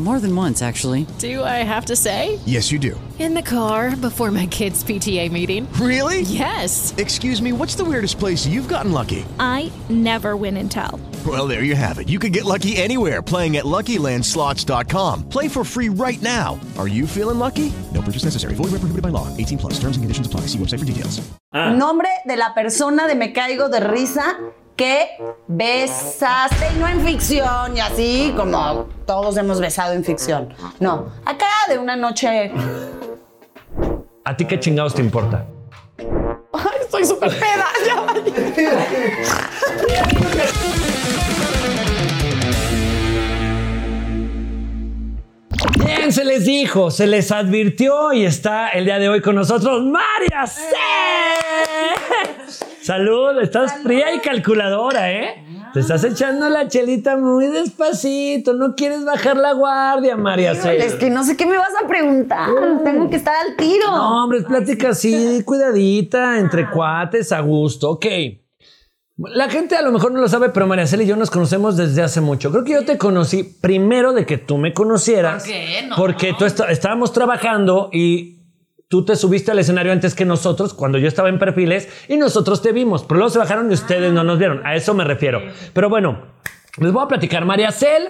More than once, actually. Do I have to say? Yes, you do. In the car before my kids' PTA meeting. Really? Yes. Excuse me, what's the weirdest place you've gotten lucky? I never win and tell. Well, there you have it. You can get lucky anywhere playing at LuckyLandSlots.com. Play for free right now. Are you feeling lucky? No purchase necessary. Void where prohibited by law. 18 plus. Terms and conditions apply. See website for details. Nombre de la persona de Me Caigo de Risa que besaste y no en ficción y así como todos hemos besado en ficción. No, acá de una noche. ¿A ti qué chingados te importa? Ay, estoy súper peda. Ya. Bien, se les dijo, se les advirtió y está el día de hoy con nosotros María C. Salud, estás fría y calculadora, ¿eh? Te estás echando la chelita muy despacito, no quieres bajar la guardia, María C. Es que no sé qué me vas a preguntar. Tengo que estar al tiro. No, hombre, es plática así, cuidadita, entre cuates, a gusto. Ok. La gente a lo mejor no lo sabe, pero María Cel y yo nos conocemos desde hace mucho. Creo que yo te conocí primero de que tú me conocieras. ¿Por qué? No. Porque tú está- estábamos trabajando y tú te subiste al escenario antes que nosotros, cuando yo estaba en perfiles, y nosotros te vimos. Pero luego se bajaron y ustedes no nos vieron. A eso me refiero. Pero bueno, les voy a platicar. María Cel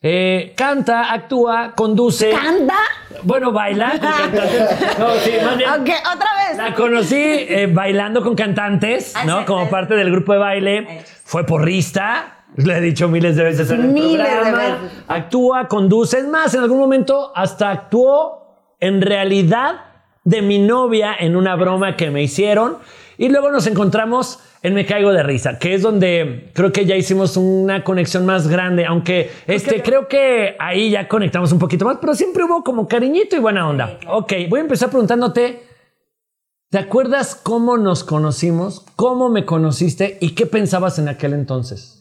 eh, canta, actúa, conduce. ¿Canta? Bueno, baila. con cantantes. No, sí, más bien, Ok, otra vez. la conocí eh, bailando con cantantes, Ah, ¿no? Como parte del grupo de baile. Fue porrista. Le he dicho miles de veces en el Miles de programa. veces. Actúa, conduce. Es más, en algún momento hasta actuó en realidad de mi novia en una broma que me hicieron. Y luego nos encontramos en Me Caigo de Risa, que es donde creo que ya hicimos una conexión más grande, aunque este, creo que ahí ya conectamos un poquito más, pero siempre hubo como cariñito y buena onda. Ok, voy a empezar preguntándote, ¿te acuerdas cómo nos conocimos? ¿Cómo me conociste? ¿Y qué pensabas en aquel entonces?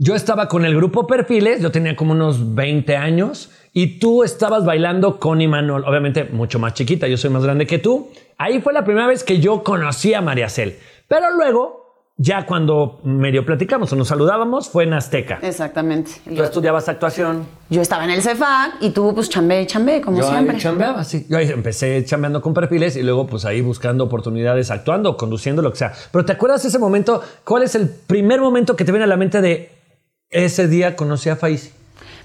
Yo estaba con el grupo Perfiles, yo tenía como unos 20 años y tú estabas bailando con Imanol, obviamente mucho más chiquita, yo soy más grande que tú. Ahí fue la primera vez que yo conocí a María Cel. Pero luego, ya cuando medio platicamos o nos saludábamos, fue en Azteca. Exactamente. Tú estudiabas actuación. Yo estaba en el CEFAC y tú, pues, chambé, chambé, como Yo siempre. chambeaba, sí. Yo ahí empecé chambeando con perfiles y luego pues ahí buscando oportunidades, actuando, conduciendo, lo que sea. Pero ¿te acuerdas ese momento? ¿Cuál es el primer momento que te viene a la mente de ese día conocí a Faisy?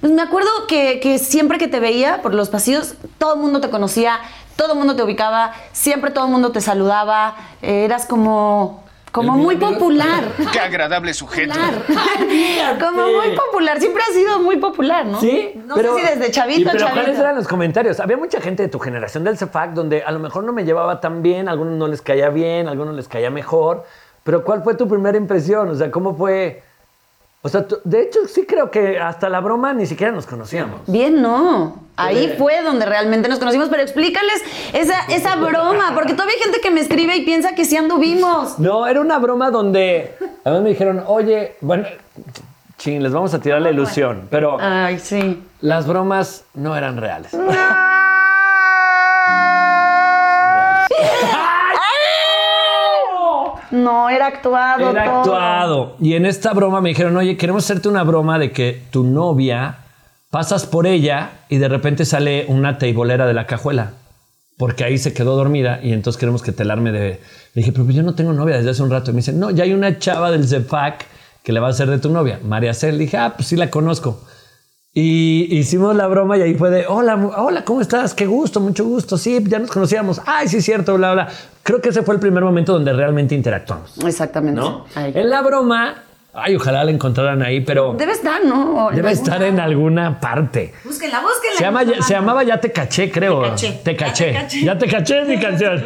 Pues me acuerdo que, que siempre que te veía por los pasillos, todo el mundo te conocía, todo el mundo te ubicaba, siempre todo el mundo te saludaba, eh, eras como, como muy popular. Qué agradable sujeto. Popular. como muy popular, siempre has sido muy popular, ¿no? Sí, No sé si desde ¿Y chavito, pero chavito. ¿cuáles eran los comentarios? Había mucha gente de tu generación del CEFAC donde a lo mejor no me llevaba tan bien, a algunos no les caía bien, a algunos les caía mejor. Pero ¿cuál fue tu primera impresión? O sea, ¿cómo fue? O sea, de hecho sí creo que hasta la broma ni siquiera nos conocíamos. Bien, no. Ahí fue donde realmente nos conocimos, pero explícales esa, esa broma, porque todavía hay gente que me escribe y piensa que sí anduvimos. No, era una broma donde además me dijeron, oye, bueno, chin, les vamos a tirar la ilusión, pero Ay, sí. las bromas no eran reales. No, era actuado. Era todo. actuado. Y en esta broma me dijeron, oye, queremos hacerte una broma de que tu novia pasas por ella y de repente sale una teibolera de la cajuela. Porque ahí se quedó dormida y entonces queremos que te la arme de... Le dije, pero yo no tengo novia desde hace un rato. Y me dice, no, ya hay una chava del CEPAC que le va a hacer de tu novia, María Cel. Le dije, ah, pues sí la conozco. Y hicimos la broma y ahí fue de, hola, hola, ¿cómo estás? Qué gusto, mucho gusto. Sí, ya nos conocíamos. Ay, sí, cierto, bla, bla. Creo que ese fue el primer momento donde realmente interactuamos. Exactamente. ¿no? En la broma, ay, ojalá la encontraran ahí, pero Debe estar, ¿no? debe estar en alguna parte. Búsquenla, búsquenla. Se, llama, se llamaba Ya te caché, creo. Te caché. Te caché. Ya te caché, es mi canción.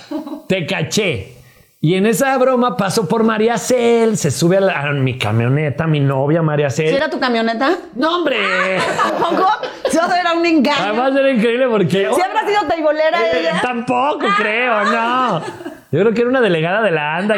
te caché. Y en esa broma paso por María Cel, se sube a, la- a mi camioneta, mi novia María Cel. ¿Sí era tu camioneta? ¡No, hombre! ¿Tampoco? Eso era un engaño. Además era increíble porque... ¿Sí habrá sido teibolera Eh, ella? Tampoco creo, no. Yo creo que era una delegada de la ANDA.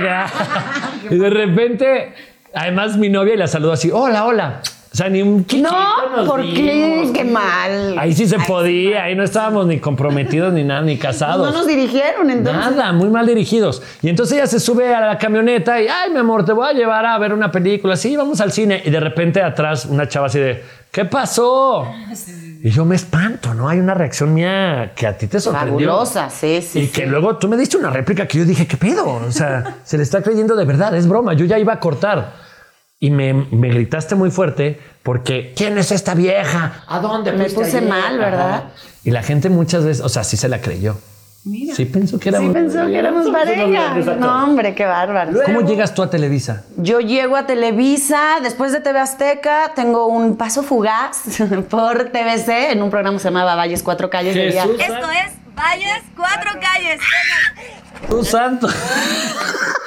que- y de repente, además mi novia y la saludó así, hola, hola. O sea, ni un chiquito No, nos ¿por qué? dimos. Qué mal. Ahí sí se podía, ahí no estábamos ni comprometidos ni nada, ni casados. No nos dirigieron entonces. Nada, muy mal dirigidos. Y entonces ella se sube a la camioneta y, ay, mi amor, te voy a llevar a ver una película. Sí, vamos al cine. Y de repente atrás una chava así de, ¿qué pasó? Y yo me espanto, ¿no? Hay una reacción mía que a ti te sorprendió. Fabulosa, sí, sí. Y sí. que luego tú me diste una réplica que yo dije, ¿qué pedo? O sea, se le está creyendo de verdad, es broma. Yo ya iba a cortar. Y me, me gritaste muy fuerte porque, ¿quién es esta vieja? ¿A dónde Me puse ayer?" mal, ¿verdad? Ajá. Y la gente muchas veces, o sea, sí se la creyó. Sí pensó que Sí éramos... pensó que éramos pareja. No, hombre, qué bárbaro. ¿Cómo llegas tú a Televisa? Yo llego a Televisa, después de TV Azteca, tengo un paso fugaz por TVC en un programa que se llamaba Valles Cuatro Calles de. Esto es Valles Cuatro Calles. Tu santo.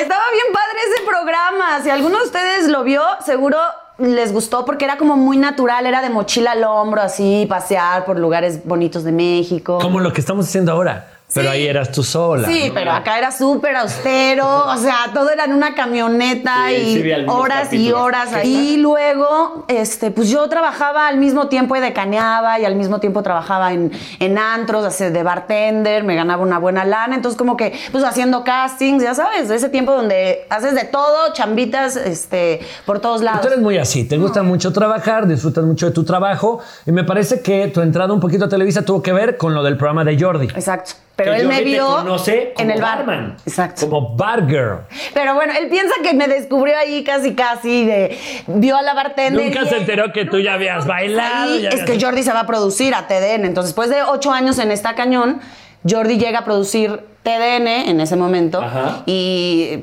Estaba bien padre ese programa. Si alguno de ustedes lo vio, seguro les gustó porque era como muy natural, era de mochila al hombro, así, pasear por lugares bonitos de México. Como lo que estamos haciendo ahora. Pero Sí. ahí eras tú sola. Sí, ¿no? pero acá era súper austero, o sea, todo era en una camioneta Sí, y horas y horas. ¿Qué ahí. Y luego, este, pues yo trabajaba al mismo tiempo y decaneaba y al mismo tiempo trabajaba en, en antros, así, de bartender, me ganaba una buena lana, entonces como que, pues haciendo castings, ya sabes, de ese tiempo donde haces de todo, chambitas, este, por todos lados. Tú eres muy así, te gusta mucho trabajar, disfrutas mucho de tu trabajo y me parece que tu entrada un poquito a Televisa tuvo que ver con lo del programa de Jordi. Exacto. Pero Que él me vio conoce como en el bar. barman, Exacto. Como bar girl. Pero bueno, él piensa que me descubrió ahí casi casi de vio a la bartender. Nunca y se enteró que tú ya habías bailado. Ahí ya es habías- que Jordi se va a producir a TDN. Entonces, después de ocho años en esta cañón, Jordi llega a producir TDN en ese momento Ajá. y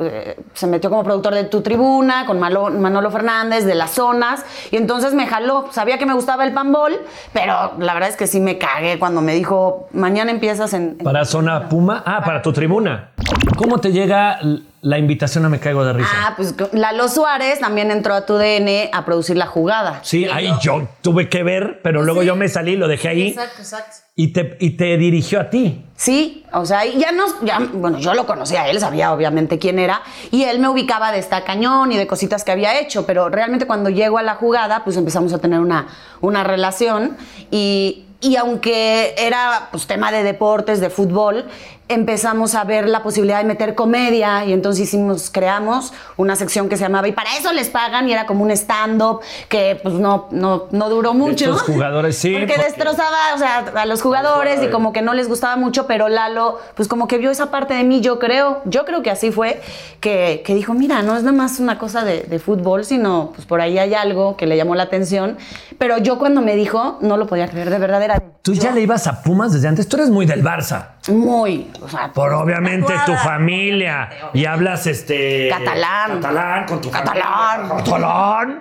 eh, se metió como productor de Tu Tribuna con Malo- Manolo Fernández de las zonas y entonces me jaló. Sabía que me gustaba el panbol, pero la verdad es que sí me cagué cuando me dijo mañana empiezas en, en Para Zona Puma. Ah, para tu tribuna. ¿Cómo te llega la invitación a Me Caigo de Risa? Ah, pues Lalo Suárez también entró a tu DN a producir la jugada. Sí, ahí yo tuve que ver, pero luego yo me salí, lo dejé ahí Exacto, exacto. y te, y te dirigió a ti. Sí, o sea, y ya nos, ya, bueno, yo lo conocía, él sabía obviamente quién era, y él me ubicaba de esta cañón y de cositas que había hecho, pero realmente cuando llego a la jugada, pues empezamos a tener una, una relación y, y aunque era pues tema de deportes, de fútbol, empezamos a ver la posibilidad de meter comedia y entonces hicimos, creamos una sección que se llamaba y para eso les pagan y era como un stand-up que pues no, no, no duró mucho. Estos jugadores, sí, Porque, porque- destrozaba, o sea, a los jugadores y como que no les gustaba mucho, pero Lalo, pues como que vio esa parte de mí, yo creo, yo creo que así fue, que, que dijo, mira, no es nada más una cosa de, de fútbol, sino pues por ahí hay algo que le llamó la atención, pero yo cuando me dijo, no lo podía creer, de verdad era Tú ya le ibas a Pumas desde antes. Tú eres muy del Barça. Muy, o sea, Por obviamente tu familia. Y hablas este. Catalán. Catalán con tu Catalán. familia. Catalán.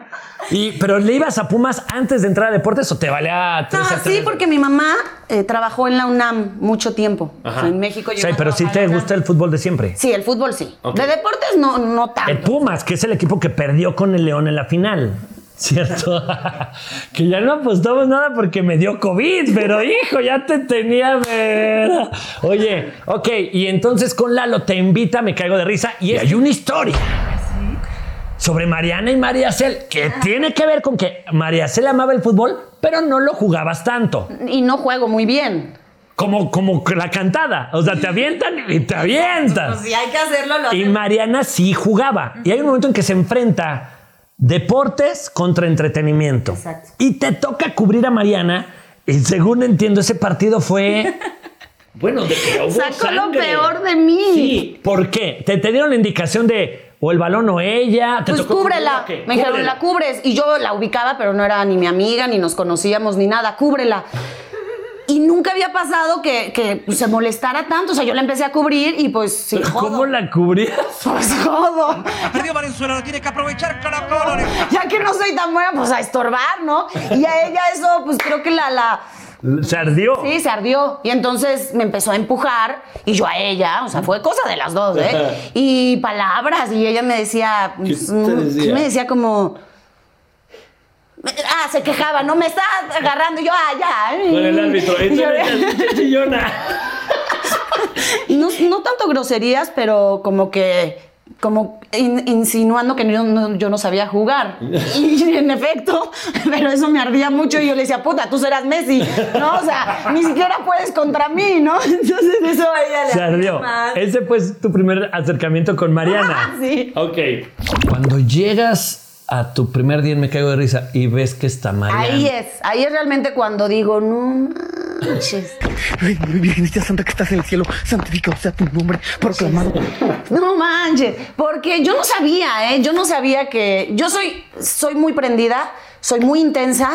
Y, pero le ibas a Pumas antes de entrar a deportes o te valía No, tres a sí, porque mi mamá eh, trabajó en la UNAM mucho tiempo. O sea, en México O llegó sea, a pero sí te gusta el fútbol de siempre. Sí, el fútbol sí. De deportes no, no tanto. El Pumas, que es el equipo que perdió con el León en la final. ¿Cierto? que ya no apostamos nada porque me dio COVID, pero hijo, ya te tenía ver. Oye, ok, y entonces con Lalo te invita, me caigo de risa, y hay una historia sobre Mariana y María Cel que tiene que ver con que María Cel amaba el fútbol, pero no lo jugabas tanto. Y no juego muy bien. Como, como la cantada. O sea, te avientan y te avientas. Pues si hay que hacerlo, lo Y hacemos. Mariana sí jugaba. Y hay un momento en que se enfrenta deportes contra entretenimiento. Exacto. Y te toca cubrir a Mariana. Y según entiendo, ese partido fue. Bueno, de que hubo Sacó lo peor de mí. Sí. ¿Por qué? Te, te dieron la indicación de o el balón o ella. ¿Te Pues tocó cúbrela. Me dijeron, la cubres. Y yo la ubicaba, pero no era ni mi amiga, ni nos conocíamos, ni nada. Cúbrela. Y nunca había pasado que, que pues, se molestara tanto. O sea, yo la empecé a cubrir y pues sí, jodo. ¿Cómo la cubrías? Pues jodo. Perdió Valenzuela, lo tiene que aprovechar Caracol. Ya que no soy tan buena, pues a estorbar, ¿no? Y a ella eso, pues creo que la, la, Se ardió. Sí, se ardió. Y entonces me empezó a empujar y yo a ella, o sea, fue cosa de las dos, ¿eh? Y palabras, y ella me decía, pues, te decía? me decía como... Ah, se quejaba, no me está agarrando. Y yo, ah, ya. Con el árbitro. Yo- Entonces, chillona. no, no tanto groserías, pero como que como in- insinuando que yo no, yo no sabía jugar. Y en efecto, pero eso me ardía mucho y yo le decía, puta, tú serás Messi, ¿no? O sea, ni siquiera puedes contra mí, ¿no? Entonces eso ella Se ardió. más. Ese fue tu primer acercamiento con Mariana. Sí. Ok. Cuando llegas a tu primer día en Me Caigo de Risa y ves que está Mariana. Ahí es, ahí es realmente cuando digo, no manches. Ay, Virgencita Santa que estás en el cielo, santificado sea tu nombre, proclamado. No manches, porque yo no sabía, ¿eh? Yo no sabía que. Yo soy, soy muy prendida, soy muy intensa,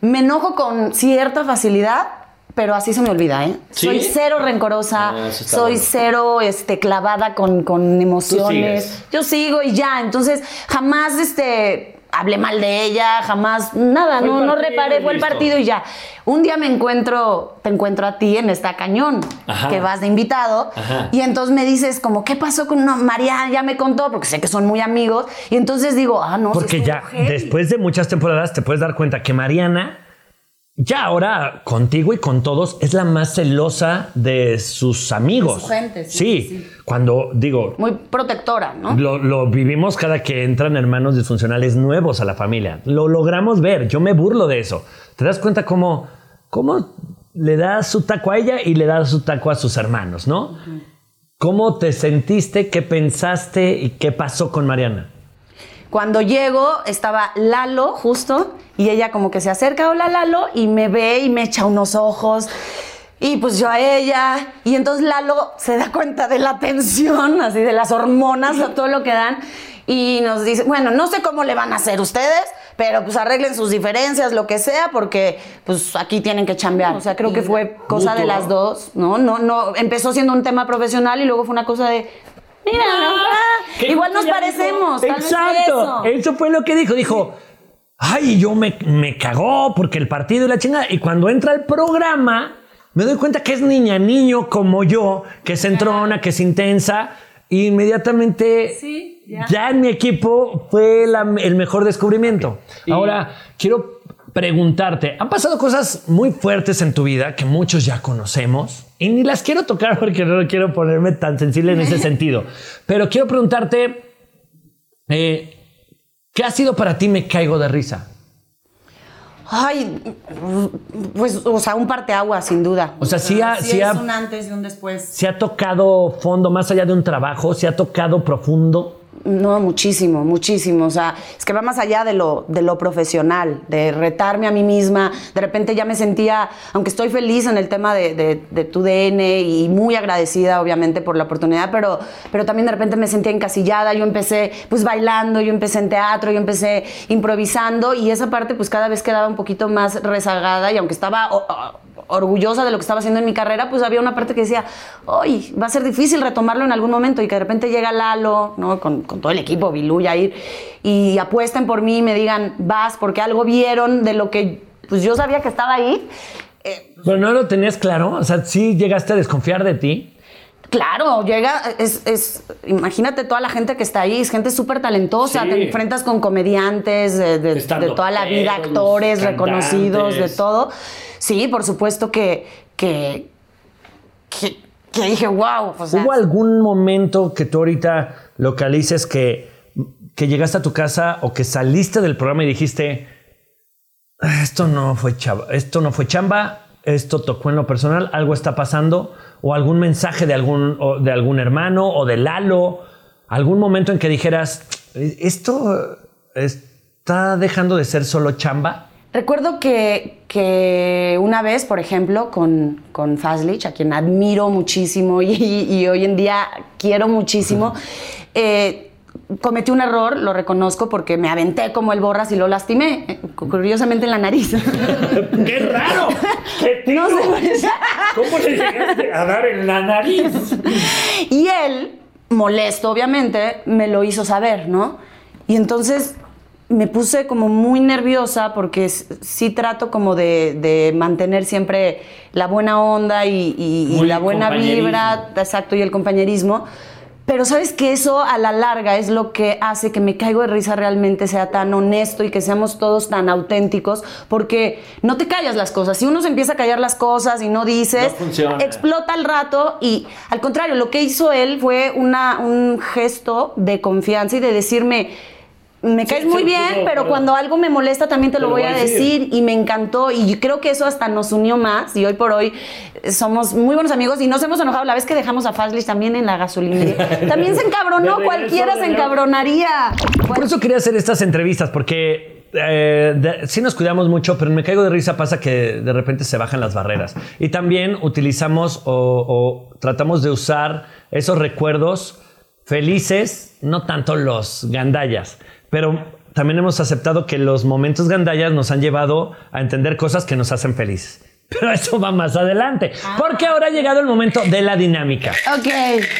me enojo con cierta facilidad, pero así se me olvida, ¿eh? ¿Sí? Soy cero rencorosa, Ah, soy bueno. cero este, clavada con, con emociones. Yo sigo y ya, entonces jamás este. Hablé mal de ella, jamás, nada, Fue no, no reparé, fue el partido y ya. Un día me encuentro, te encuentro a ti en esta cañón, Ajá. que vas de invitado, Ajá. y entonces me dices como, ¿qué pasó con no, María? Ya me contó, porque sé que son muy amigos. Y entonces digo, ah, no. sí Porque ya después de muchas temporadas te puedes dar cuenta que Mariana, ya ahora contigo y con todos, es la más celosa de sus amigos. De su gente, sí, Sí, sí. cuando digo, Muy protectora, ¿no? Lo, lo vivimos cada que entran hermanos disfuncionales nuevos a la familia. Lo logramos ver. Yo me burlo de eso. ¿Te das cuenta cómo, cómo le da su taco a ella y le da su taco a sus hermanos, no? ¿Cómo te sentiste? ¿Qué pensaste? ¿Y qué pasó con Mariana? Cuando llego, estaba Lalo justo, y ella como que se acerca, hola Lalo, y me ve y me echa unos ojos. Y pues yo a ella, y entonces Lalo se da cuenta de la tensión, así de las hormonas, de todo lo que dan, y nos dice, bueno, no sé cómo le van a hacer ustedes, pero pues arreglen sus diferencias, lo que sea, porque pues aquí tienen que chambear. O sea, creo que fue cosa de las dos, ¿no? No, no, empezó siendo un tema profesional y luego fue una cosa de, mira, ah, igual nos ya parecemos. Exacto. eso. Eso fue lo que dijo. Dijo, ay, yo me, me cagó porque el partido y la chingada. Y cuando entra al programa, me doy cuenta que es niña, niño como yo, que es entrona, que es intensa. Y inmediatamente, ya. en mi equipo fue la- el mejor descubrimiento. Ahora, quiero preguntarte, han pasado cosas muy fuertes en tu vida que muchos ya conocemos y ni las quiero tocar porque no quiero ponerme tan sensible en ese sentido. Pero quiero preguntarte, eh, ¿qué ha sido para ti Me Caigo de Risa? Ay, pues, o sea, un parteaguas, sin duda. O sea, sí ha- sí es ha- un antes y un después. ¿Se ha tocado fondo más allá de un trabajo? ¿Se ha tocado profundo? No, muchísimo, muchísimo. O sea, es que va más allá de lo, de lo profesional, de retarme a mí misma. De repente ya me sentía, aunque estoy feliz en el tema de, de- tu DN y muy agradecida, obviamente, por la oportunidad, pero, pero también de repente me sentía encasillada. Yo empecé, pues, bailando, yo empecé en teatro, yo empecé improvisando y esa parte, pues, cada vez quedaba un poquito más rezagada y aunque estaba orgullosa de lo que estaba haciendo en mi carrera, pues había una parte que decía, hoy va a ser difícil retomarlo en algún momento y que de repente llega Lalo, ¿no? Con, con todo el equipo, Bilú, ir y apuesten por mí y me digan, vas, porque algo vieron de lo que pues yo sabía que estaba ahí. Pero no lo tenías claro. O sea, sí llegaste a desconfiar de ti. Claro, llega, es, es- imagínate toda la gente que está ahí, es gente súper talentosa, Sí. te enfrentas con comediantes de, de- de toda la vida, actores reconocidos, de todo. Sí, por supuesto que, que, que, que dije, wow, o sea, ¿Hubo algún momento que tú ahorita localices que, que llegaste a tu casa o que saliste del programa y dijiste, "Ah, esto no fue chamba, esto no fue chamba, esto tocó en lo personal, algo está pasando, o algún mensaje de algún, de algún hermano o de Lalo, algún momento en que dijeras, esto está dejando de ser solo chamba? Recuerdo que, que una vez, por ejemplo, con, con Fazlich, a quien admiro muchísimo y, y hoy en día quiero muchísimo, eh, cometí un error, lo reconozco, porque me aventé como el borras y lo lastimé, eh, curiosamente en la nariz. ¡Qué raro! ¡Qué No sé. ¿Cómo le llegaste a dar en la nariz? Y él, molesto obviamente, me lo hizo saber, ¿no? Y entonces me puse como muy nerviosa porque sí trato como de, de mantener siempre la buena onda y, y- y Muy la buena vibra, exacto, y el compañerismo. Pero sabes que eso a la larga es lo que hace que me caigo de risa realmente sea tan honesto y que seamos todos tan auténticos, porque no te callas las cosas. Si uno se empieza a callar las cosas y no dices, No explota al rato y al contrario, lo que hizo él fue una, un gesto de confianza y de decirme, me caes muy sí, bien, pero pero- cuando algo me molesta también te, lo voy a decir. y me encantó y yo creo que eso hasta nos unió más y hoy por hoy eh, somos muy buenos amigos y nos hemos enojado la vez que dejamos a Fazlis también en la gasolinería. también se encabronó, regreso, cualquiera se encabronaría. Por eso quería hacer estas entrevistas, porque eh, de- sí nos cuidamos mucho, pero Me Caigo de Risa pasa que de repente se bajan las barreras. Y también utilizamos o, o tratamos de usar esos recuerdos felices, no tanto los gandallas, pero también hemos aceptado que los momentos gandallas nos han llevado a entender cosas que nos hacen felices. Pero eso va más adelante, porque ahora ha llegado el momento de la dinámica. Ok.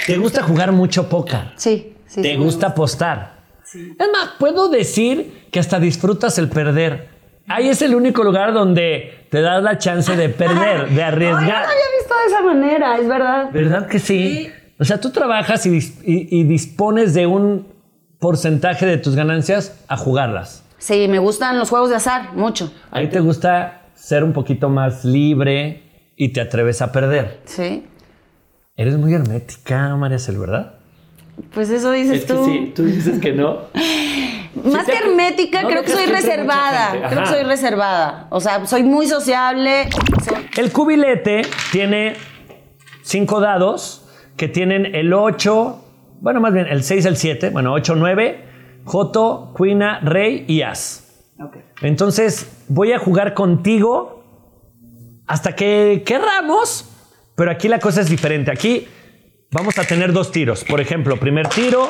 ¿Te gusta jugar mucho póker? Sí, sí. ¿Te sí. gusta apostar? Es más, puedo decir que hasta disfrutas el perder. Ahí es el único lugar donde te das la chance de perder, de arriesgar. no lo había visto de esa manera, es verdad. ¿Verdad que sí? O sea, tú trabajas y, y- y dispones de un porcentaje de tus ganancias a jugarlas. Sí, me gustan los juegos de azar, mucho. Ahí te gusta ser un poquito más libre y te atreves a perder. Sí. Eres muy hermética, María Cel, ¿verdad? Pues eso dices tú. tú dices que no. Más que hermética, no creo que soy que reservada. Creo que soy reservada. O sea, soy muy sociable. El cubilete tiene cinco dados que tienen el 8, bueno, más bien el 6, el 7, bueno, 8, 9, Joto, Cuina, Rey y As. Entonces voy a jugar contigo hasta que querramos, pero aquí la cosa es diferente. Aquí vamos a tener dos tiros. Por ejemplo, primer tiro,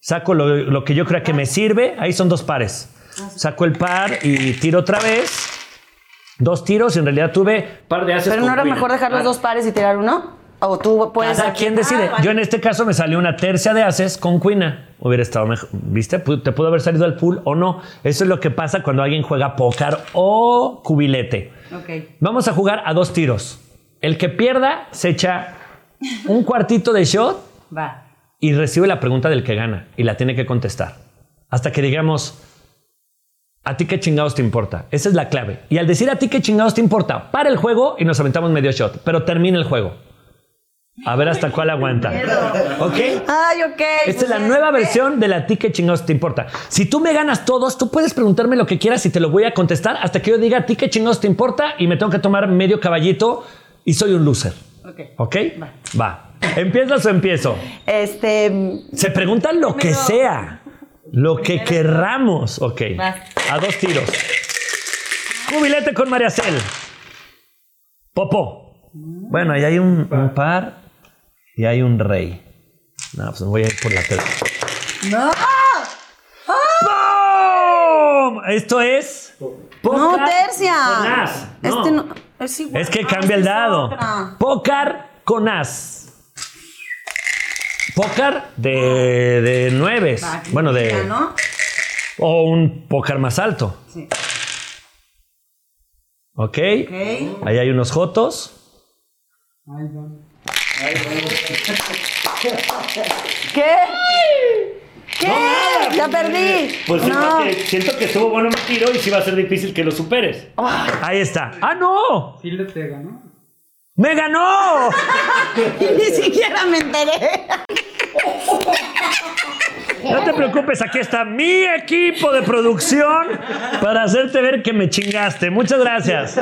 saco lo, lo que yo creo que me sirve, ahí son dos pares. Saco el par y tiro otra vez. Dos tiros, y en realidad tuve par de ases Pero no era mejor dejar los dos pares y tirar uno. O tú puedes. Cada quien decide. Yo en este caso me salió una tercia de ases con cuina. Hubiera estado mejor. ¿Viste? Te pudo haber salido al full o no. Eso es lo que pasa cuando alguien juega póker o cubilete. Ok. Vamos a jugar a dos tiros. El que pierda se echa un cuartito de shot Va. y recibe la pregunta del que gana y la tiene que contestar. Hasta que digamos, ¿a ti qué chingados te importa? Esa es la clave. Y al decir a ti qué chingados te importa, para el juego y nos aventamos medio shot, pero termina el juego. A ver hasta cuál aguanta. ¿Ok? Ay, ok. Esta es la nueva versión de la ti que chingados te importa. Si tú me ganas todos, tú puedes preguntarme lo que quieras y te lo voy a contestar hasta que yo diga ti chingados te importa y me tengo que tomar medio caballito y soy un loser. Ok. ¿Ok? Va. ¿Empiezas o empiezo? Este. Se pregunta lo que sea. Lo que querramos. Ok. Va. A dos tiros. Cubilete con María Cel. Popo. Bueno, ahí hay un, un par y hay un rey. No, pues voy a ir por la tercera. ¡No! ¡Pum! Esto es. No, tercia. con as. No. Este no. Es igual. Es que Ah, cambia el dado. Pócar con as. Pócar de, de nueves. Va, Bueno, de. ya, ¿no? O un pócar más alto. Sí. ¿Ok? Ok. Ahí hay unos jotos. ¿Qué? ¿Qué? ya perdí. Pues no. siento que estuvo bueno mi tiro y sí va a ser difícil que lo superes. Ahí está. ¡Ah, no! Sí le pega, ¿no? ¡Me ganó! Ni siquiera me enteré. No te preocupes, aquí está mi equipo de producción para hacerte ver que me chingaste. Muchas gracias.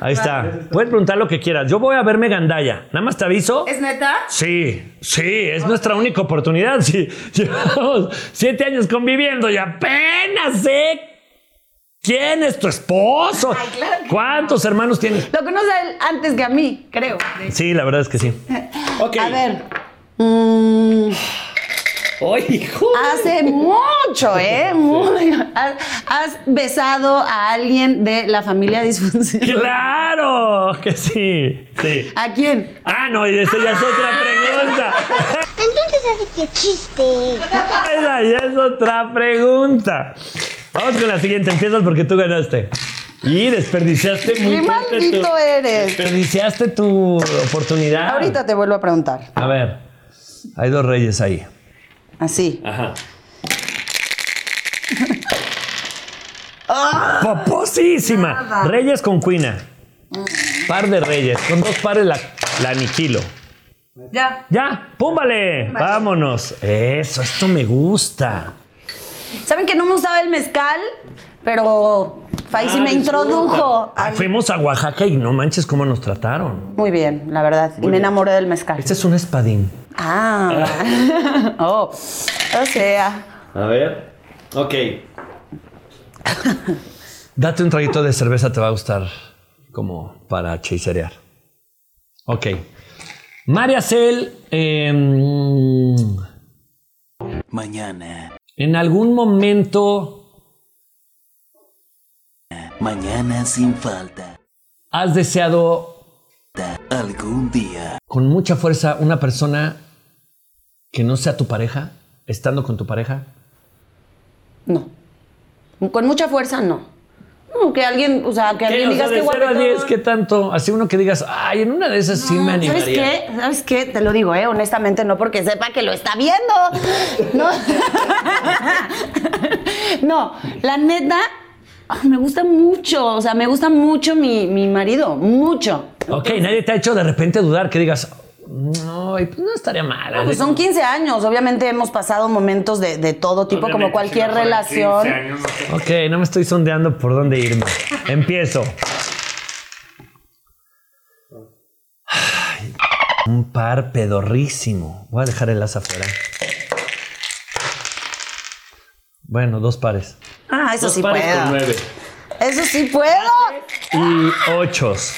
Ahí está. Puedes preguntar lo que quieras. Yo voy a verme gandalla. Nada más te aviso. ¿Es neta? Sí, sí, es nuestra única oportunidad. Sí, llevamos siete años conviviendo y apenas sé quién es tu esposo. Ay, claro que ¿Cuántos hermanos tienes? Lo conoce él antes que a mí, creo. Sí, la verdad es que sí. Ok. A ver. mm, ¡Ay, hijo! hace mucho, ¿eh? Muy- has, has besado a alguien de la familia disfuncional. ¡Claro! Que sí. Sí. ¿A quién? Ah, no, y esa ya es otra pregunta. Entonces hace que chiste. Esa ya es otra pregunta. Vamos con la siguiente. Empiezas porque tú ganaste. Y desperdiciaste muy ¡Qué maldito tu- eres! Desperdiciaste tu oportunidad. Ahorita te vuelvo a preguntar. A ver. Hay dos reyes ahí. Así. Ajá. ¡Ah! Poposísima. Reyes con cuina. Par de reyes. Con dos pares la, la aniquilo. Ya. Ya, púmbale. Vámonos. Eso, esto me gusta. ¿Saben que no me gustaba el mezcal? Pero Fai sí me introdujo. Ah, fuimos a Oaxaca y no manches cómo nos trataron. Muy bien, la verdad. y me enamoré del mezcal. Este es un espadín. Ah. oh. O sea. A ver. Ok. Date un traguito de cerveza, te va a gustar como para chaserear. Ok. María Cel, em, Mañana, en algún momento mañana sin falta, has deseado algún día. con mucha fuerza una persona que no sea tu pareja, estando con tu pareja. No. Con mucha fuerza, no. No, que alguien, o sea, que alguien O digas sea, que de 0 a guapetón. 10, ¿qué tanto? Así uno que digas, ay, en una de esas sí me animaría. ¿Sabes qué? ¿Sabes qué? Te lo digo, ¿eh? Honestamente, no porque sepa que lo está viendo. No. no, la neta, me gusta mucho. O sea, me gusta mucho mi, mi marido. Mucho. Ok, nadie te ha hecho de repente dudar que digas, no, pues no estaría mal. No, pues son 15 años. Obviamente hemos pasado momentos de, de todo tipo, como cualquier relación. Ok, no me estoy sondeando por dónde irme. Empiezo. Ay, un par pedorrísimo. Voy a dejar el as afuera. Bueno, dos pares. Ah, eso Dos sí pares puedo. con nueve. Eso sí puedo. Y ochos.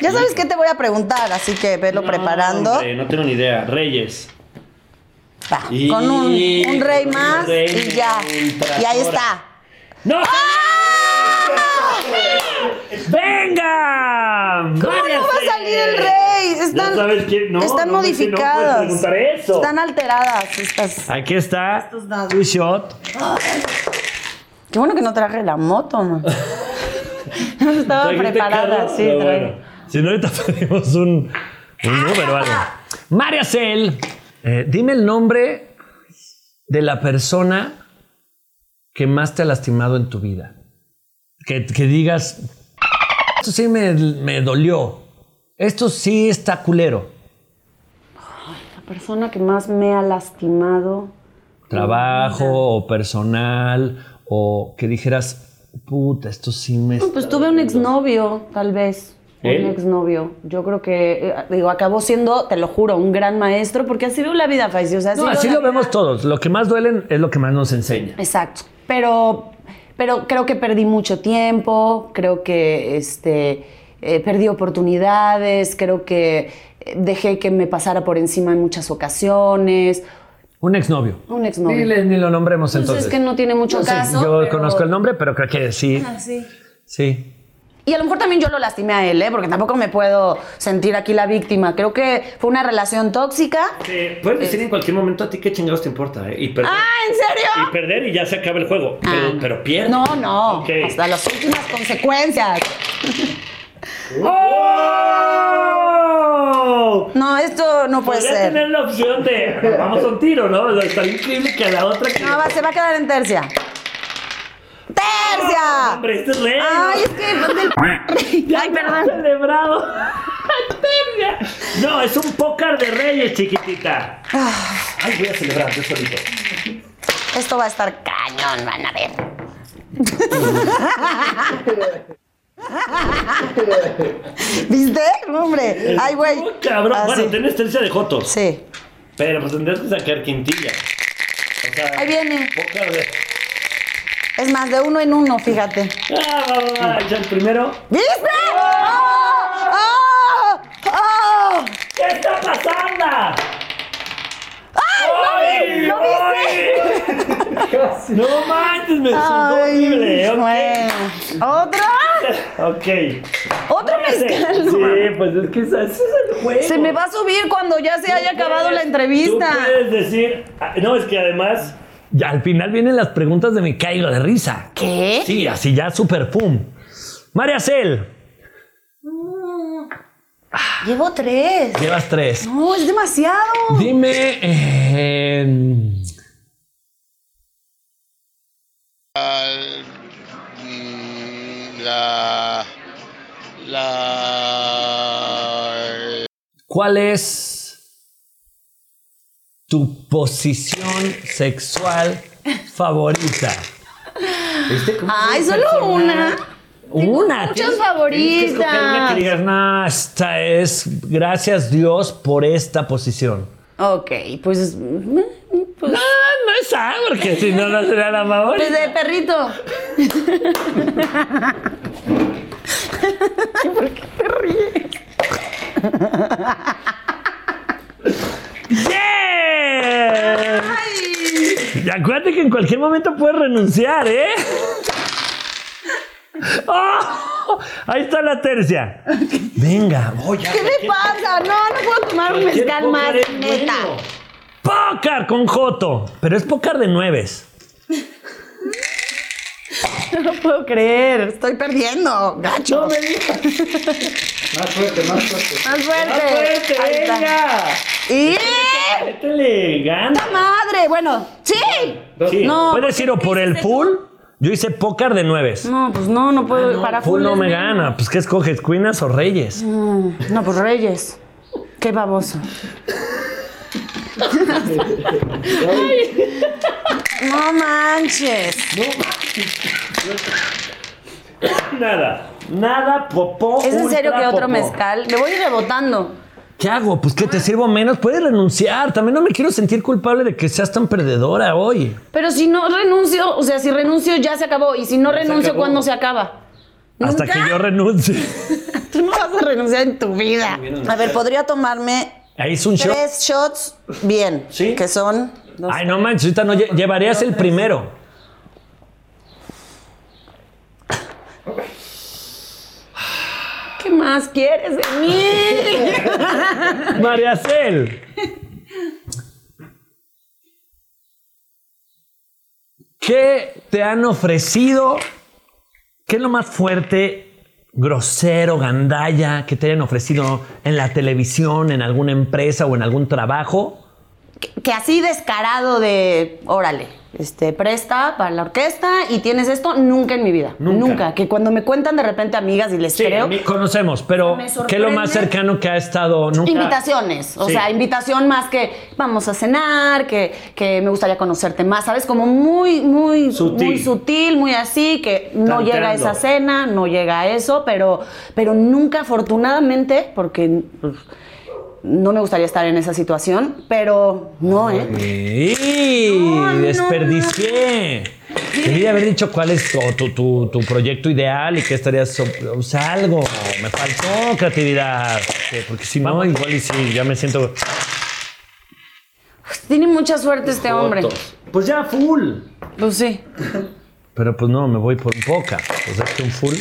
Ya sabes qué te voy a preguntar, así que velo preparando. Hombre, no tengo ni idea. Reyes. Va, Y- con un, un rey más rey y ya. Y ahí está. ¡No! ¡Venga! ¿Cómo no va a salir el rey? Están, sabes quién- no, están no, no modificadas. preguntar eso. Están alteradas estas. Aquí está. Tu shot. Qué bueno que no traje la moto, man. No estaba ¿Trajiste preparada, carro? sí, No, traje. bueno. Si no, ahorita pedimos un, un Uber o algo. María Cel, eh, dime el nombre de la persona que más te ha lastimado en tu vida. Que, que digas, esto sí me, me dolió. Esto sí está culero. La persona que más me ha lastimado. Trabajo o personal o que dijeras, puta, esto sí me... No, Pues tuve un exnovio, tal vez. ¿Él? Un exnovio. Yo creo que, eh, digo, acabó siendo, te lo juro, un gran maestro, porque así veo la vida, Faisy. O sea, No, así lo vida. vemos todos. Lo que más duelen es lo que más nos enseña. Exacto. Pero, pero creo que perdí mucho tiempo, creo que este, eh, perdí oportunidades, creo que eh, dejé que me pasara por encima en muchas ocasiones. Un exnovio. Un exnovio. Ni lo nombremos Pues entonces. es que no tiene mucho No sé, caso. yo pero- conozco el nombre, pero creo que sí. Ah, sí. Sí. Y a lo mejor también yo lo lastimé a él, ¿eh? porque tampoco me puedo sentir aquí la víctima. Creo que fue una relación tóxica. puedes decir en cualquier momento a ti qué chingados te importa, ¿eh? Y perder. ¡Ah, en serio! Y perder y ya se acaba el juego. Pero, pero pierde. No, no. Hasta las últimas consecuencias. ¡Oh! No, esto no puede Podría ser. tener la opción de. Vamos a un tiro, ¿no? O sea, Estaría increíble que a la otra. Que... No, va, se va a quedar en tercia. ¡Tercia! Hombre, este es rey. Ay, es que. del- Ay, perdón. celebrado. Tercia. No, es un pócar de reyes, chiquitita. Ay, voy a celebrar yo solito. Esto va a estar cañón, van a ver. ¿Viste? Hombre. Ay, güey. Oh, cabrón. Así. Bueno, tienes tercia de Jotos. Sí. Pero pues tendrías que sacar quintilla. O sea, Ahí viene. pócar de. Es más, de uno en uno, fíjate. Ah, va, va, va. Ya el primero. ¿Viste? ¡Oh! ¡Oh! ¡Oh! ¿Qué está pasando? ¡Ay, lo vi! ¿Lo viste? No manches, me Ay, horrible. ok. bueno. ¿Otro? Ok. ¿Otro mezcal? Sí, pues es que ese es el juego. Se me va a subir cuando ya se haya acabado la entrevista. Tú puedes decir. ah, No, es que además al final vienen las preguntas de me caigo de risa. ¿Qué? Sí, así ya super pum. María Cel, Llevo tres. llevas tres. No, es demasiado. Dime. eh, La. La. ¿Cuál es tu posición sexual favorita? Ay, solo una. Una. muchas favoritas. que escoger una que digas, no, esta es. Gracias Dios por esta posición. Ok, pues. mm, pues No, no es esa, porque si no, no sería la favorita. pues de perrito. ¿Por qué te ríes? ¡Yeah! Y acuérdate que en cualquier momento puedes renunciar, ¿eh? ¡Oh! Ahí está la tercia. Venga, voy a. ¿Qué me pasa? No, no puedo tomar un mezcal más, neta. bueno. Pócar con Joto. Pero es pócar de nueves. No lo puedo creer. Estoy perdiendo. Gacho. Más fuerte, más fuerte. Más fuerte. Más fuerte, Ahí está. venga. ¡Y! Métele, gana. ¡Puta madre! Bueno, sí. Sí, No, puedes ir o por el full. Yo hice pócar de nueves. No, pues no, no puedo. para Full no me gana. Pues, ¿qué escoges? ¿Cuinas o Reyes? Mm, No, pues Reyes. Qué baboso. No manches. Nada. Nada, popó. ¿Es en serio que otro popó. mezcal? Me voy rebotando. ¿Qué hago? Pues que te sirvo menos. Puedes renunciar. También no me quiero sentir culpable de que seas tan perdedora hoy. Pero si no renuncio, o sea, si renuncio ya se acabó. Y si no renuncio. ¿cuándo se acaba? Hasta ¿Nunca? que yo renuncie. Tú no vas a renunciar en tu vida. A ver, podría tomarme Ahí es un shot. tres shots bien. Sí. Que son. Ay, no manches, ahorita no lle- llevarías el primero. ¿Qué más quieres de mí? María Cel. ¿Qué te han ofrecido? ¿Qué es lo más fuerte, grosero, gandalla que te hayan ofrecido en la televisión, en alguna empresa o en algún trabajo? Que así descarado de, órale, este, presta para la orquesta y tienes esto, nunca en mi vida. Nunca. Que cuando me cuentan de repente amigas y les Sí, creo. conocemos, pero ¿qué es lo más cercano que ha estado nunca? Invitaciones, o Sí. sea, invitación más que vamos a cenar, que, que me gustaría conocerte más, ¿sabes? Como muy, muy Sutil. muy sutil, muy así, que no Tanteando. llega a esa cena, no llega a eso, pero, pero nunca, afortunadamente, porque pues, no me gustaría estar en esa situación, pero no, ¿eh? ¡Ey! desperdicié. Debí haber dicho cuál es tu, tu- tu- tu proyecto ideal y qué estarías. O sea, algo. Me faltó creatividad. Sí, Porque si no, igual y sí, ya me siento. Tiene mucha suerte este hombre. Pues ya, full. Pues sí. Pero pues no, me voy por un poca. O sea, que un full.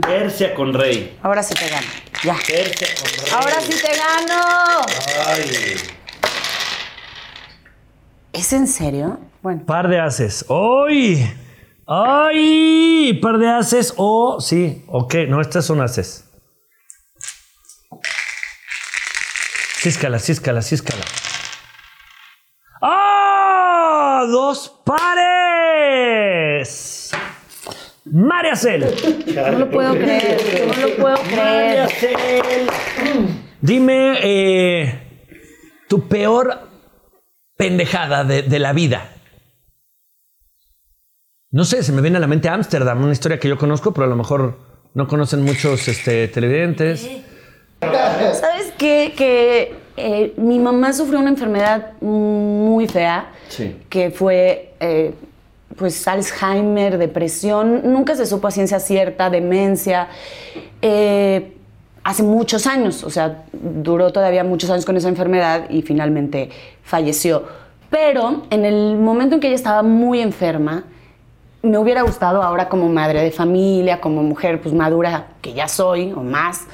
Tercia con rey. Ahora sí te gano. Ya. Tercia con rey. Ahora sí te gano. Ay. ¿Es en serio? Bueno. Par de haces. ¡Ay! ¡Ay! Par de haces o. sí, ok. No, estas son haces. Císcala, císcala, císcala. ¡Ah! ¡Dos pares! María Cel. No lo puedo creer. No lo puedo creer. Dime eh, tu peor pendejada de, de la vida. No sé, se me viene a la mente Ámsterdam, una historia que yo conozco, pero a lo mejor no conocen muchos este, televidentes. ¿Sabes qué? Que eh, mi mamá sufrió una enfermedad muy fea, Sí. que fue eh, pues Alzheimer, depresión, nunca se supo a ciencia cierta, demencia. Eh, hace muchos años, o sea, duró todavía muchos años con esa enfermedad y finalmente falleció. Pero en el momento en que ella estaba muy enferma, me hubiera gustado ahora como madre de familia, como mujer pues madura que ya soy o más,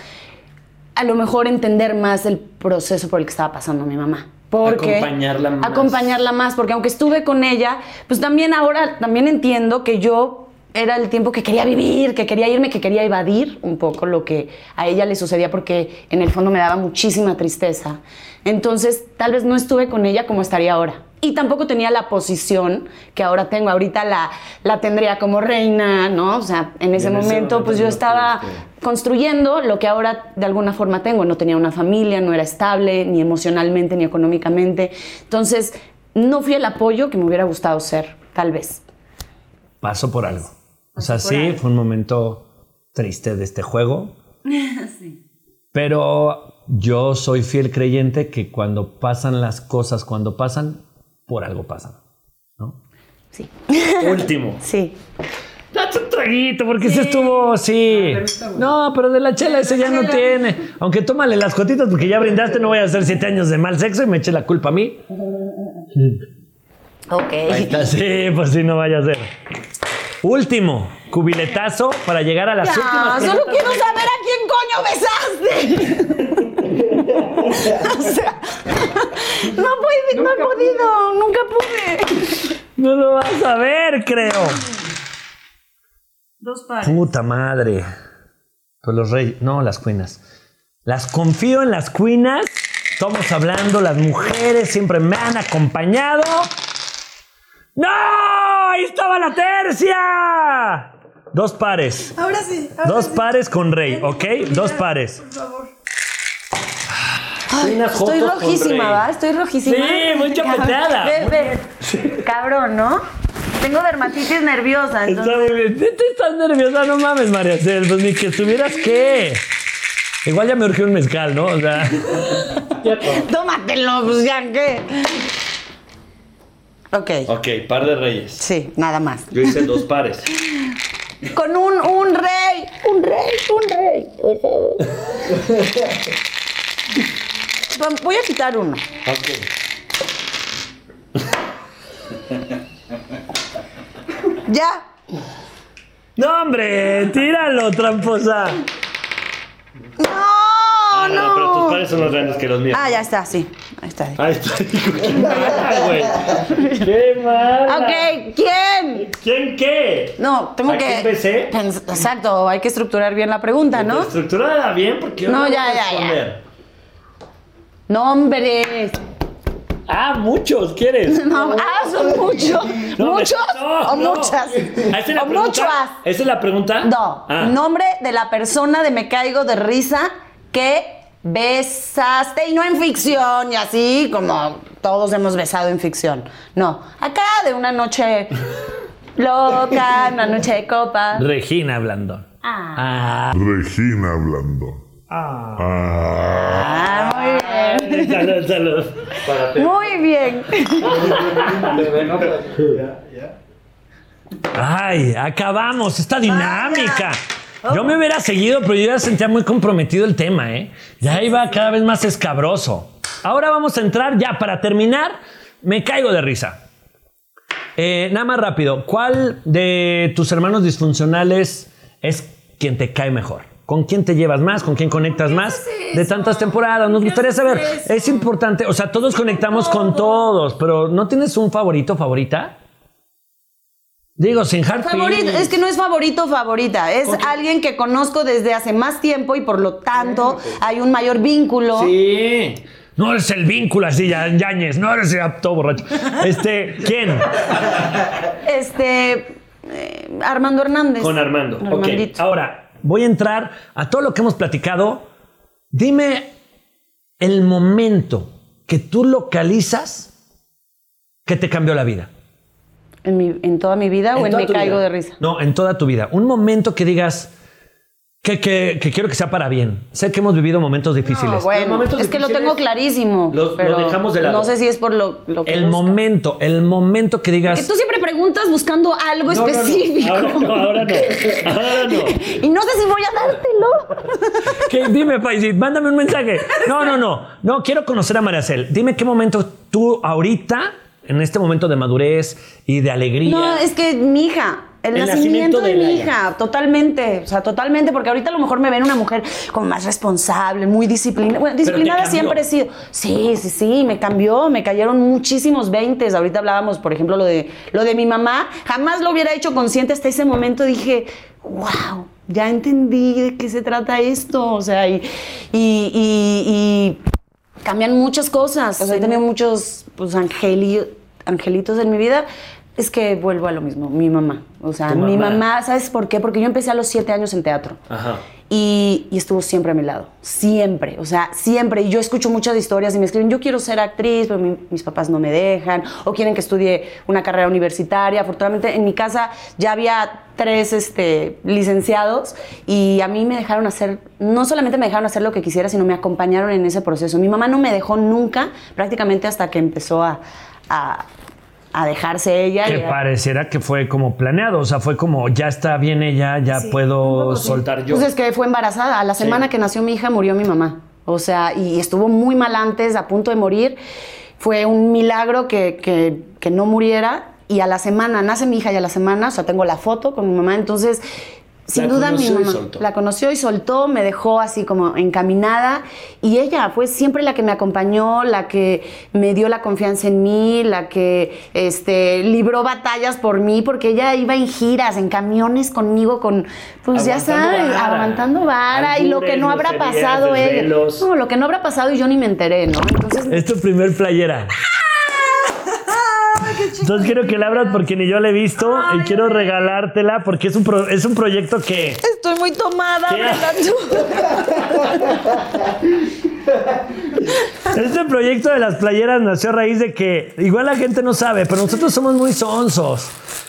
a lo mejor entender más el proceso por el que estaba pasando mi mamá. Porque Acompañarla más. Acompañarla más, porque aunque estuve con ella, pues también ahora también entiendo que yo era el tiempo que quería vivir, que quería irme, que quería evadir un poco lo que a ella le sucedía porque en el fondo me daba muchísima tristeza. Entonces, tal vez no estuve con ella como estaría ahora. Y tampoco tenía la posición que ahora tengo. Ahorita la, la tendría como reina, ¿no? O sea, en ese en ese momento, pues yo estaba. Construyendo lo que ahora de alguna forma tengo. No tenía una familia, no era estable, ni emocionalmente, ni económicamente. Entonces, no fui el apoyo que me hubiera gustado ser, tal vez. Pasó por algo. O sea, sí, fue un momento triste de este juego. Pero yo soy fiel creyente que cuando pasan las cosas, cuando pasan, por algo pasan. ¿no? Sí. Último. Sí. Traguito, porque ese estuvo, sí. No, pero de la chela ese ya no tiene. Aunque tómale las gotitas porque ya brindaste, no voy a hacer siete años de mal sexo y me eche la culpa a mí. Ok. Ahí está, sí, pues sí, no vaya a ser. Último, cubiletazo para llegar a las Ya, últimas solo preguntas. quiero saber a quién coño besaste. o sea, no, pude- no he podido, nunca pude. No lo vas a ver, creo. Dos pares. Puta madre. Pues los reyes. No, las cuinas. Las confío en las cuinas. Estamos hablando, las mujeres siempre me han acompañado. ¡No! ¡Ahí estaba la tercia! Dos pares. Ahora sí. ahora Dos sí. pares con rey, ¿ok? Dos pares. Por favor. Ay, Unas estoy rojísima. ¿va? Estoy rojísima. Sí, muy chapeteada. Cabrón, ¿no? Tengo dermatitis nerviosa, Está entonces. muy bien. Estás nerviosa, no mames, María Cel. Pues ni que estuvieras qué. Igual ya me urgió un mezcal, ¿no? O sea. Tómatelo, pues ya qué. Ok. Ok, par de reyes. Sí, nada más. Yo hice dos pares. Con un, un rey, un rey, un rey. por favor. Va- Voy a quitar uno. Ok. Ya. No, hombre, tíralo, tramposa. No, Ah, no. no, pero tus pares son más grandes que los míos. Ah, ya está, sí. Ahí está. Ahí está, qué mala, güey. Qué mala. Ok, ¿quién? ¿Quién qué? No, tengo ¿A que. Pens- Exacto, hay que estructurar bien la pregunta, ¿no? Estructurada bien porque yo No, voy ya, a ya, ya. Nombres. Ah, muchos, ¿quieres? No, ah, son muchos. No, ¿Muchos no, o no. muchas? ¿Ah, ¿Esa es la o pregunta? muchas. ¿Esa es la pregunta? No, Ah. nombre de la persona de Me Caigo de Risa que besaste y no en ficción y así como todos hemos besado en ficción. No, acá de una noche loca, una noche de copa. Regina Blandón. Ah, Ah. Regina Blandón. Ah. ah, muy bien. Salud, salud. Muy bien. Ay, acabamos esta dinámica. Yo me hubiera seguido, pero yo ya sentía muy comprometido el tema, ¿eh? Ya iba cada vez más escabroso. Ahora vamos a entrar ya para terminar. Me caigo de risa. Eh, nada más rápido. ¿Cuál de tus hermanos disfuncionales es quien te cae mejor? ¿Con quién te llevas más? ¿Con quién conectas más? De tantas temporadas. Nos gustaría saber. Es importante. O sea, todos conectamos con todos, pero ¿no tienes un favorito, favorita? Digo, sin hard Favorito, es que no es favorito favorita, es alguien que conozco desde hace más tiempo y por lo tanto hay un mayor vínculo. Sí. No eres el vínculo así, ya, Yañez. No eres el apto borracho. Este, ¿quién? Este eh, Armando Hernández. Con Armando. Ok. Armandito. Ahora, voy a entrar a todo lo que hemos platicado. Dime el momento que tú localizas que te cambió la vida. ¿En, mi- en toda mi vida o en me caigo vida. de risa? No, en toda tu vida. Un momento que digas que, que- que quiero que sea para bien. Sé que hemos vivido momentos difíciles. No, bueno, Momentos es que lo tengo clarísimo. Lo- dejamos de lado. No sé si es por lo, lo que El momento, el momento que digas. Que tú siempre preguntas buscando algo No, no, no. específico. Ahora no, ahora no. Ahora no. y no sé si voy a dártelo. ¿Qué? Dime, Paisi, mándame un mensaje. No, no, no. No, quiero conocer a Maricel. Dime qué momento tú ahorita, en este momento de madurez y de alegría. No, es que mi hija, El, El nacimiento, nacimiento de, de mi hija, totalmente, o sea, totalmente, porque ahorita a lo mejor me ven una mujer como más responsable, muy disciplinada. Bueno, disciplinada siempre he sido. Sí, sí, sí, me cambió, me cayeron muchísimos veintes. Ahorita hablábamos, por ejemplo, lo de, lo de mi mamá. Jamás lo hubiera hecho consciente hasta ese momento. Dije, wow, ya entendí de qué se trata esto. O sea, y, y- y- y cambian muchas cosas. O sea, he tenido muchos pues, angeli- angelitos en mi vida. Es que vuelvo a lo mismo, mi mamá. O sea, mi mamá. mamá, ¿sabes por qué? Porque yo empecé a los siete años en teatro. Ajá. Y, y estuvo siempre a mi lado, siempre, o sea, siempre. Y yo escucho muchas historias y me escriben, yo quiero ser actriz, pero mi- mis papás no me dejan, o quieren que estudie una carrera universitaria. Afortunadamente en mi casa ya había tres este, licenciados y a mí me dejaron hacer, no solamente me dejaron hacer lo que quisiera, sino me acompañaron en ese proceso. Mi mamá no me dejó nunca, prácticamente hasta que empezó a, a- a dejarse ella. Que y pareciera que fue como planeado, o sea, fue como ya está bien ella, ya puedo soltar yo. Pues es que fue embarazada. A la semana que nació mi hija murió mi mamá. O sea, y estuvo muy mal antes, a punto de morir. Fue un milagro que, que- que no muriera. Y a la semana, nace mi hija y a la semana, o sea, tengo la foto con mi mamá. Entonces, sin La duda mi mamá la conoció y soltó, me dejó así como encaminada. Y ella fue siempre la que me acompañó, la que me dio la confianza en mí, la que este, libró batallas por mí, porque ella iba en giras, en camiones conmigo, con, pues ya Aguantando sabes, vara. aguantando vara y lo que no habrá pasado desvelos. No, lo que no habrá pasado y yo ni me enteré, ¿no? Entonces, Es tu primer playera. Entonces quiero que la abras porque ni yo la he visto y quiero regalártela porque es un, pro- es un proyecto que... estoy muy tomada, ¿Qué? Este proyecto de las playeras nació a raíz de que igual la gente no sabe, pero nosotros somos muy sonsos.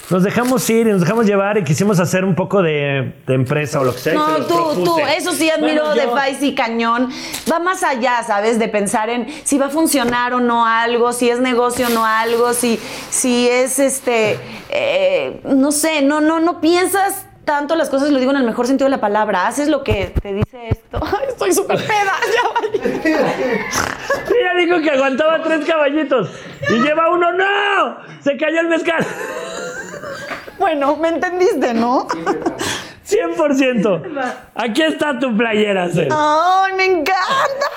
Nos dejamos ir y nos dejamos llevar y quisimos hacer un poco de, de empresa o lo que sea. No, tú, propuse. tú, eso sí admiro Bueno, de yo- Faisy Cañón. Va más allá, ¿sabes? De pensar en si va a funcionar o no algo, si es negocio o no algo, si, si es este, eh, no sé, no, no, no piensas tanto las cosas, lo digo en el mejor sentido de la palabra. Haces lo que te dice esto. Ay, estoy súper peda. Ya Ella dijo que aguantaba tres caballitos y lleva uno. ¡No! Se cayó el mezcal. Bueno, ¿me entendiste, no? 100%. Aquí está tu playera, Cel. ¡Ay, me encanta!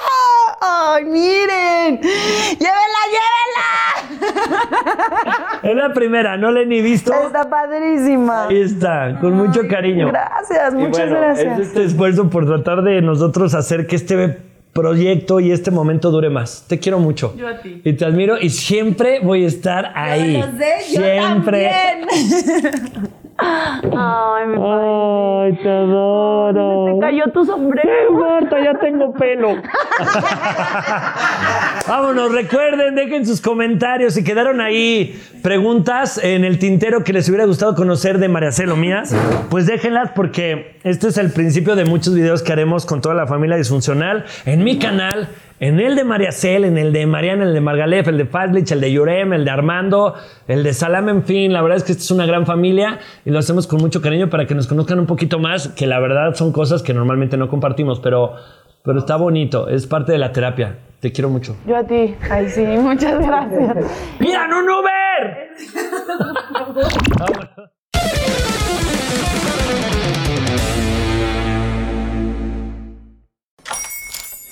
¡Ay, miren! ¡Llévenla, llévenla! Es la primera, no la he ni visto. Está padrísima. Ahí está, con mucho cariño. Gracias, Y muchas bueno, gracias. Es este esfuerzo por tratar de nosotros hacer que este proyecto y este momento dure más. Te quiero mucho. Yo a ti. Y te admiro y siempre voy a estar ahí. Lo sé, yo siempre. también. Ay, mi Ay, te adoro. Se cayó tu sombrero. No importa, ya tengo pelo. Vámonos, recuerden, dejen sus comentarios. Si quedaron ahí preguntas en el tintero que les hubiera gustado conocer de María Celo mías, pues déjenlas porque este es el principio de muchos videos que haremos con toda la familia disfuncional en mi canal. En el de María Cel, en el de Mariana, el de Margalef, el de Fazlich, el de Yurem, el de Armando, el de Salam, en fin, la verdad es que esta es una gran familia y lo hacemos con mucho cariño para que nos conozcan un poquito más, que la verdad son cosas que normalmente no compartimos, pero, pero está bonito, es parte de la terapia. Te quiero mucho. Yo a ti. Ay, sí, muchas gracias. ¡Mira, un Uber!